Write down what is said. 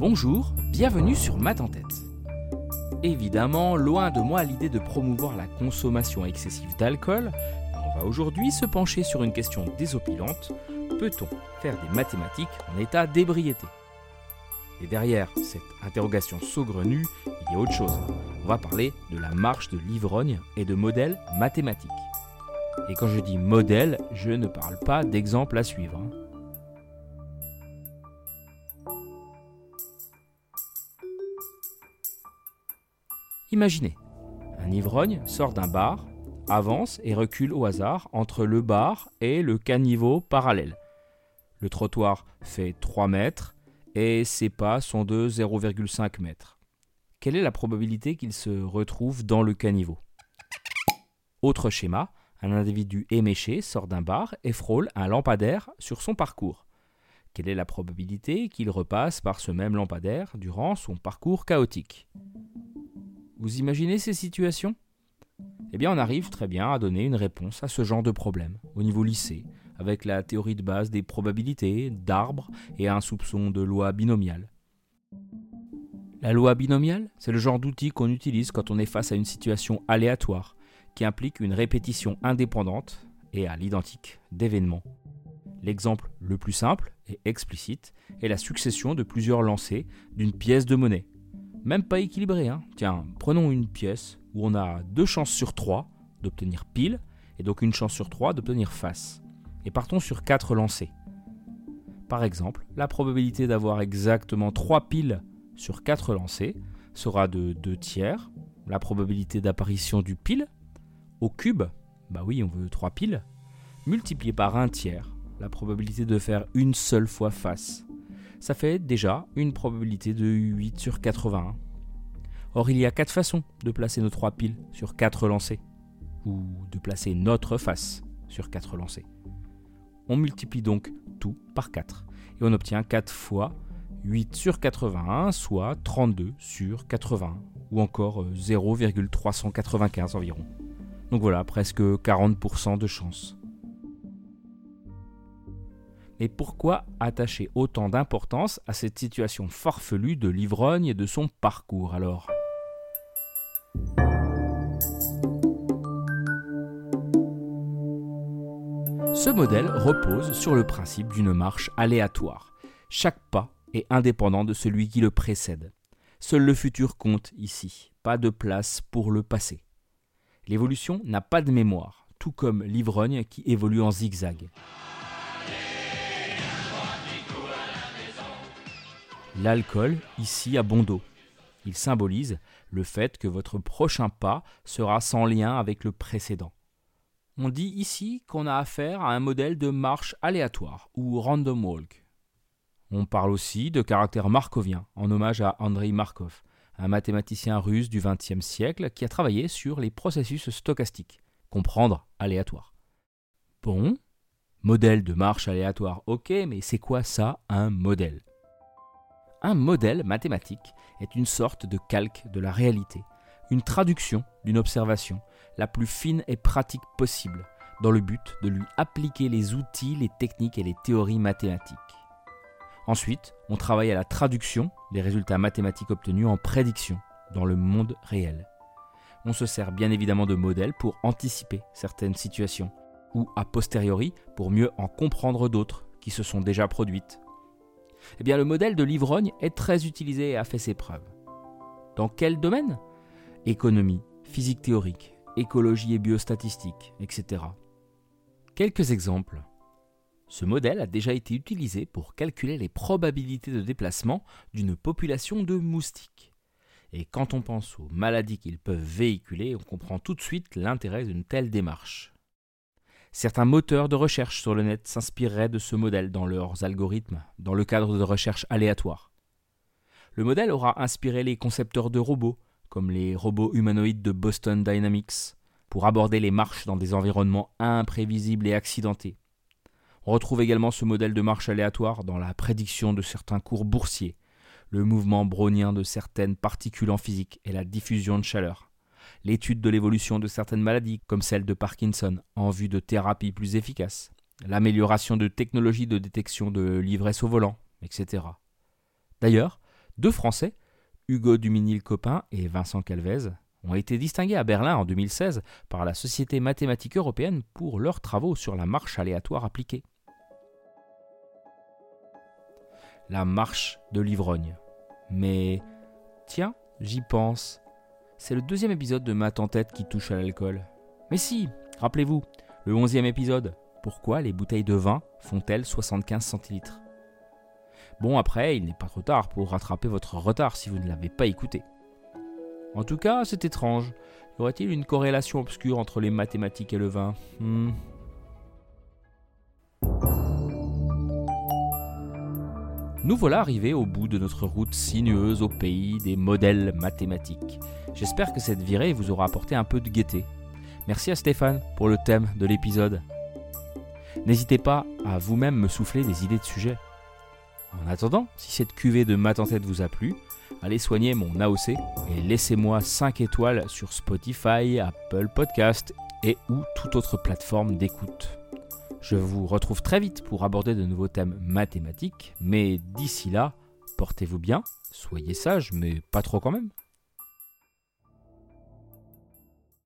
Bonjour, bienvenue sur Math en tête. Évidemment, loin de moi l'idée de promouvoir la consommation excessive d'alcool, on va aujourd'hui se pencher sur une question désopilante. Peut-on faire des mathématiques en état d'ébriété? Et derrière cette interrogation saugrenue, il y a autre chose. On va parler de la marche de l'ivrogne et de modèles mathématiques. Et quand je dis modèle, je ne parle pas d'exemple à suivre. hein. Imaginez, un ivrogne sort d'un bar, avance et recule au hasard entre le bar et le caniveau parallèle. Le trottoir fait 3 mètres et ses pas sont de 0,5 mètres. Quelle est la probabilité qu'il se retrouve dans le caniveau? Autre schéma, un individu éméché sort d'un bar et frôle un lampadaire sur son parcours. Quelle est la probabilité qu'il repasse par ce même lampadaire durant son parcours chaotique? Vous imaginez ces situations? Eh bien, on arrive très bien à donner une réponse à ce genre de problème au niveau lycée, avec la théorie de base des probabilités, d'arbres et un soupçon de loi binomiale. La loi binomiale, c'est le genre d'outil qu'on utilise quand on est face à une situation aléatoire, qui implique une répétition indépendante et à l'identique d'événements. L'exemple le plus simple et explicite est la succession de plusieurs lancers d'une pièce de monnaie. Même pas équilibrée, hein. Tiens, prenons une pièce où on a deux chances sur trois d'obtenir pile et donc une chance sur trois d'obtenir face. Et partons sur quatre lancers. Par exemple, la probabilité d'avoir exactement 3 piles sur 4 lancers sera de 2 tiers. La probabilité d'apparition du pile au cube, bah oui, on veut 3 piles, multiplié par 1 tiers. La probabilité de faire une seule fois face. Ça fait déjà une probabilité de 8 sur 81. Or, il y a 4 façons de placer nos 3 piles sur 4 lancers, ou de placer notre face sur 4 lancers. On multiplie donc tout par 4 et on obtient 4 fois 8 sur 81, soit 32 sur 81, ou encore euh, 0,395 environ. Donc voilà, presque 40% de chance. Mais pourquoi attacher autant d'importance à cette situation farfelue de l'ivrogne et de son parcours alors? Ce modèle repose sur le principe d'une marche aléatoire. Chaque pas est indépendant de celui qui le précède. Seul le futur compte ici, pas de place pour le passé. L'évolution n'a pas de mémoire, tout comme l'ivrogne qui évolue en zigzag. L'alcool, ici, a bon dos. Il symbolise le fait que votre prochain pas sera sans lien avec le précédent. On dit ici qu'on a affaire à un modèle de marche aléatoire ou random walk. On parle aussi de caractère markovien en hommage à Andrei Markov, un mathématicien russe du XXe siècle qui a travaillé sur les processus stochastiques, comprendre aléatoire. Bon, modèle de marche aléatoire, ok, mais c'est quoi ça un modèle? Un modèle mathématique est une sorte de calque de la réalité, une traduction d'une observation la plus fine et pratique possible, dans le but de lui appliquer les outils, les techniques et les théories mathématiques. Ensuite, on travaille à la traduction des résultats mathématiques obtenus en prédiction dans le monde réel. On se sert bien évidemment de modèles pour anticiper certaines situations, ou a posteriori pour mieux en comprendre d'autres qui se sont déjà produites. Eh le modèle de l'ivrogne est très utilisé et a fait ses preuves. Dans quel domaine? Économie, physique théorique, écologie et biostatistique, etc. Quelques exemples. Ce modèle a déjà été utilisé pour calculer les probabilités de déplacement d'une population de moustiques. Et quand on pense aux maladies qu'ils peuvent véhiculer, on comprend tout de suite l'intérêt d'une telle démarche. Certains moteurs de recherche sur le net s'inspireraient de ce modèle dans leurs algorithmes, dans le cadre de recherche aléatoire. Le modèle aura inspiré les concepteurs de robots, comme les robots humanoïdes de Boston Dynamics, pour aborder les marches dans des environnements imprévisibles et accidentés. On retrouve également ce modèle de marche aléatoire dans la prédiction de certains cours boursiers, le mouvement brownien de certaines particules en physique et la diffusion de chaleur, l'étude de l'évolution de certaines maladies comme celle de Parkinson en vue de thérapies plus efficaces, l'amélioration de technologies de détection de l'ivresse au volant, etc. D'ailleurs, Deux Français, Hugo Duminil-Copin et Vincent Calvez, ont été distingués à Berlin en 2016 par la Société mathématique européenne pour leurs travaux sur la marche aléatoire appliquée. La marche de l'ivrogne. Mais tiens, j'y pense. C'est le deuxième épisode de en tête qui touche à l'alcool. Mais si, rappelez-vous, le onzième épisode. Pourquoi les bouteilles de vin font-elles 75 centilitres? Bon, après, il n'est pas trop tard pour rattraper votre retard si vous ne l'avez pas écouté. En tout cas, c'est étrange. Y aurait-il une corrélation obscure entre les mathématiques et le vin? Hmm. Nous voilà arrivés au bout de notre route sinueuse au pays des modèles mathématiques. J'espère que cette virée vous aura apporté un peu de gaieté. Merci à Stéphane pour le thème de l'épisode. N'hésitez pas à vous-même me souffler des idées de sujets. En attendant, si cette cuvée de maths en tête vous a plu, allez soigner mon AOC et laissez-moi 5 étoiles sur Spotify, Apple Podcast et ou toute autre plateforme d'écoute. Je vous retrouve très vite pour aborder de nouveaux thèmes mathématiques, mais d'ici là, portez-vous bien, soyez sages, mais pas trop quand même.